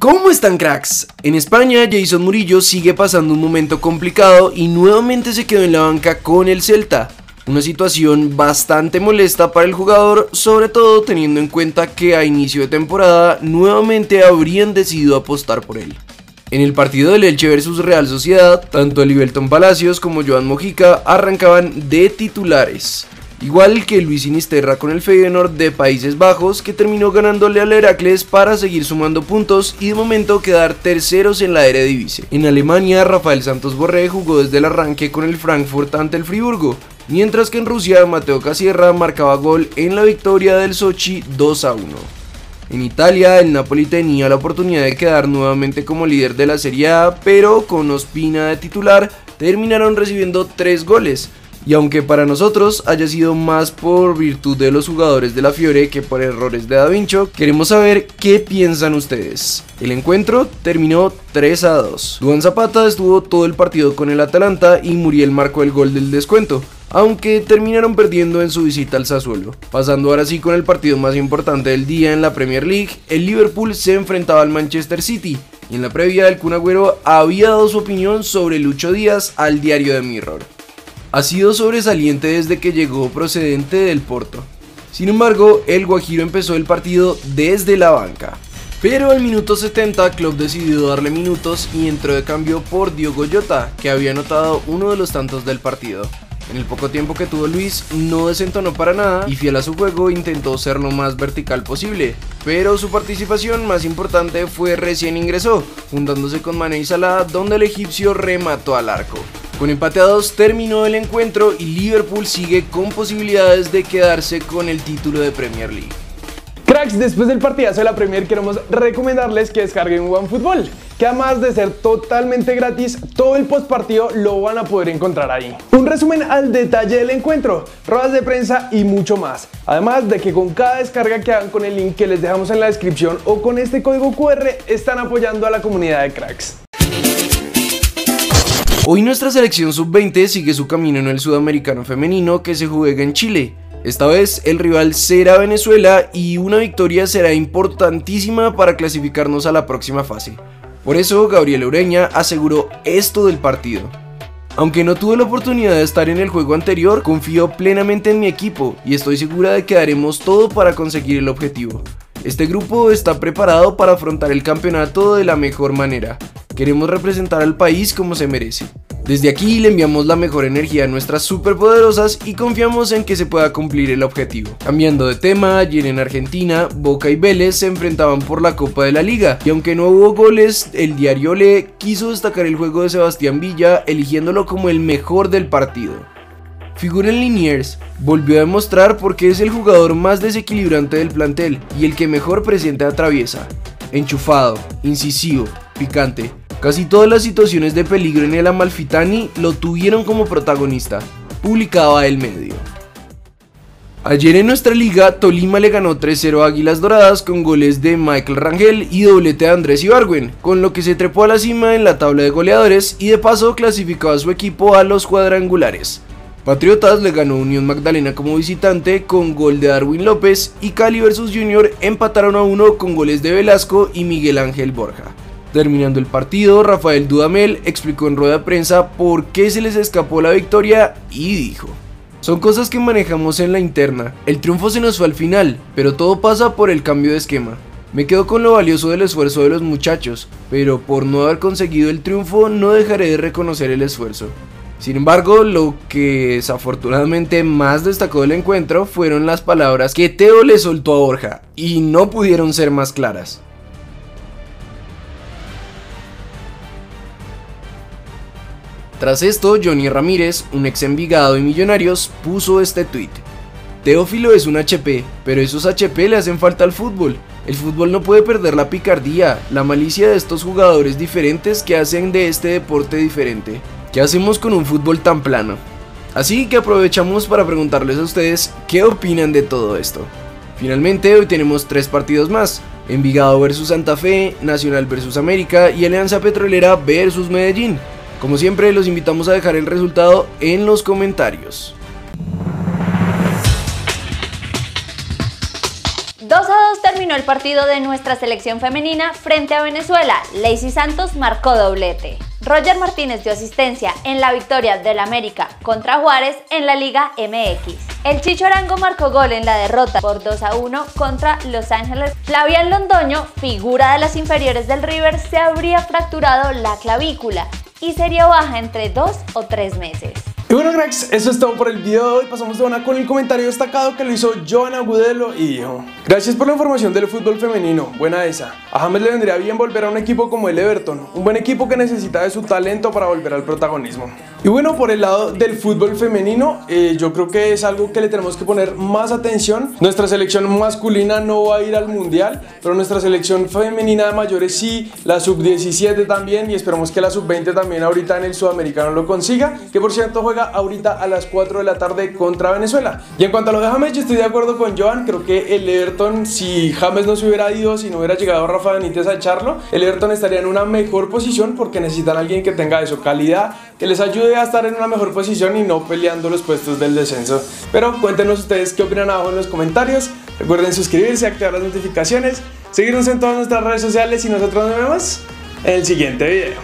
¿Cómo están cracks? En España Jason Murillo sigue pasando un momento complicado y nuevamente se quedó en la banca con el Celta. Una situación bastante molesta para el jugador, sobre todo teniendo en cuenta que a inicio de temporada nuevamente habrían decidido apostar por él. En el partido del Elche vs Real Sociedad, tanto Libelton Palacios como Joan Mojica arrancaban de titulares. Igual que Luis Sinisterra con el Feyenoord de Países Bajos que terminó ganándole al Heracles para seguir sumando puntos y de momento quedar terceros en la Eredivisie. En Alemania, Rafael Santos Borré jugó desde el arranque con el Frankfurt ante el Friburgo, mientras que en Rusia Mateo Casierra marcaba gol en la victoria del Sochi 2 a 1. En Italia, el Napoli tenía la oportunidad de quedar nuevamente como líder de la Serie A, pero con Ospina de titular terminaron recibiendo 3 goles, y aunque para nosotros haya sido más por virtud de los jugadores de la Fiore que por errores de Da queremos saber qué piensan ustedes. El encuentro terminó 3 a 2. Duan Zapata estuvo todo el partido con el Atalanta y Muriel marcó el gol del descuento aunque terminaron perdiendo en su visita al Sassuolo. Pasando ahora sí con el partido más importante del día en la Premier League, el Liverpool se enfrentaba al Manchester City y en la previa el Kun Agüero había dado su opinión sobre Lucho Díaz al diario de Mirror ha sido sobresaliente desde que llegó procedente del Porto. Sin embargo, el Guajiro empezó el partido desde la banca. Pero al minuto 70 Klopp decidió darle minutos y entró de cambio por Diogo Jota, que había anotado uno de los tantos del partido. En el poco tiempo que tuvo Luis no desentonó para nada y fiel a su juego intentó ser lo más vertical posible, pero su participación más importante fue recién ingresó, juntándose con Mane y Salah donde el egipcio remató al arco. Con empate a 2 terminó el encuentro y Liverpool sigue con posibilidades de quedarse con el título de Premier League. Cracks, después del partidazo de la Premier queremos recomendarles que descarguen OneFootball, que además de ser totalmente gratis, todo el postpartido lo van a poder encontrar ahí. Un resumen al detalle del encuentro, ruedas de prensa y mucho más. Además de que con cada descarga que hagan con el link que les dejamos en la descripción o con este código QR están apoyando a la comunidad de cracks. Hoy nuestra selección sub-20 sigue su camino en el sudamericano femenino que se juega en Chile. Esta vez el rival será Venezuela y una victoria será importantísima para clasificarnos a la próxima fase. Por eso Gabriel Ureña aseguró esto del partido. Aunque no tuve la oportunidad de estar en el juego anterior, confío plenamente en mi equipo y estoy segura de que daremos todo para conseguir el objetivo. Este grupo está preparado para afrontar el campeonato de la mejor manera. Queremos representar al país como se merece. Desde aquí le enviamos la mejor energía a nuestras superpoderosas y confiamos en que se pueda cumplir el objetivo. Cambiando de tema, ayer en Argentina, Boca y Vélez se enfrentaban por la Copa de la Liga y aunque no hubo goles, el diario Le quiso destacar el juego de Sebastián Villa eligiéndolo como el mejor del partido. Figura en Liniers volvió a demostrar por qué es el jugador más desequilibrante del plantel y el que mejor presente atraviesa. Enchufado, incisivo, picante, Casi todas las situaciones de peligro en el Amalfitani lo tuvieron como protagonista, publicaba el medio. Ayer en nuestra liga, Tolima le ganó 3-0 a Águilas Doradas con goles de Michael Rangel y doblete de Andrés Ibargüen, con lo que se trepó a la cima en la tabla de goleadores y de paso clasificó a su equipo a los cuadrangulares. Patriotas le ganó Unión Magdalena como visitante con gol de Darwin López y Cali vs Junior empataron a uno con goles de Velasco y Miguel Ángel Borja. Terminando el partido, Rafael Dudamel explicó en rueda de prensa por qué se les escapó la victoria y dijo. Son cosas que manejamos en la interna. El triunfo se nos fue al final, pero todo pasa por el cambio de esquema. Me quedo con lo valioso del esfuerzo de los muchachos, pero por no haber conseguido el triunfo no dejaré de reconocer el esfuerzo. Sin embargo, lo que desafortunadamente más destacó del encuentro fueron las palabras que Teo le soltó a Borja, y no pudieron ser más claras. Tras esto, Johnny Ramírez, un ex Envigado y Millonarios, puso este tweet. Teófilo es un HP, pero esos HP le hacen falta al fútbol. El fútbol no puede perder la picardía, la malicia de estos jugadores diferentes que hacen de este deporte diferente. ¿Qué hacemos con un fútbol tan plano? Así que aprovechamos para preguntarles a ustedes qué opinan de todo esto. Finalmente hoy tenemos tres partidos más, Envigado versus Santa Fe, Nacional versus América y Alianza Petrolera versus Medellín. Como siempre, los invitamos a dejar el resultado en los comentarios. 2 a 2 minutos terminó el partido de nuestra selección femenina frente a Venezuela. Lacey Santos marcó doblete. Roger Martínez dio asistencia en la victoria del América contra Juárez en la Liga MX. El Chicho Arango marcó gol en la derrota por 2 a 1 contra Los Ángeles. Flavian Londoño, figura de las inferiores del River, se habría fracturado la clavícula y sería baja entre 2 o 3 meses. Y bueno cracks, eso es todo por el video de hoy. Pasamos de una con el comentario destacado que lo hizo Joana Agudelo y dijo Gracias por la información del fútbol femenino, buena esa. A James le vendría bien volver a un equipo como el Everton, un buen equipo que necesita de su talento para volver al protagonismo. Y bueno, por el lado del fútbol femenino, eh, yo creo que es algo que le tenemos que poner más atención. Nuestra selección masculina no va a ir al mundial, pero nuestra selección femenina de mayores sí, la sub-17 también y esperamos que la sub-20 también ahorita en el sudamericano lo consiga, que por cierto juega ahorita a las 4 de la tarde contra Venezuela. Y en cuanto a lo de James, yo estoy de acuerdo con Joan, creo que el Everton, si James no se hubiera ido, si no hubiera llegado Rafa Benítez a echarlo, el Everton estaría en una mejor posición porque necesitan a alguien que tenga eso, calidad, que les ayude a estar en una mejor posición y no peleando los puestos del descenso. Pero cuéntenos ustedes qué opinan abajo en los comentarios. Recuerden suscribirse, activar las notificaciones, seguirnos en todas nuestras redes sociales y nosotros nos vemos en el siguiente video.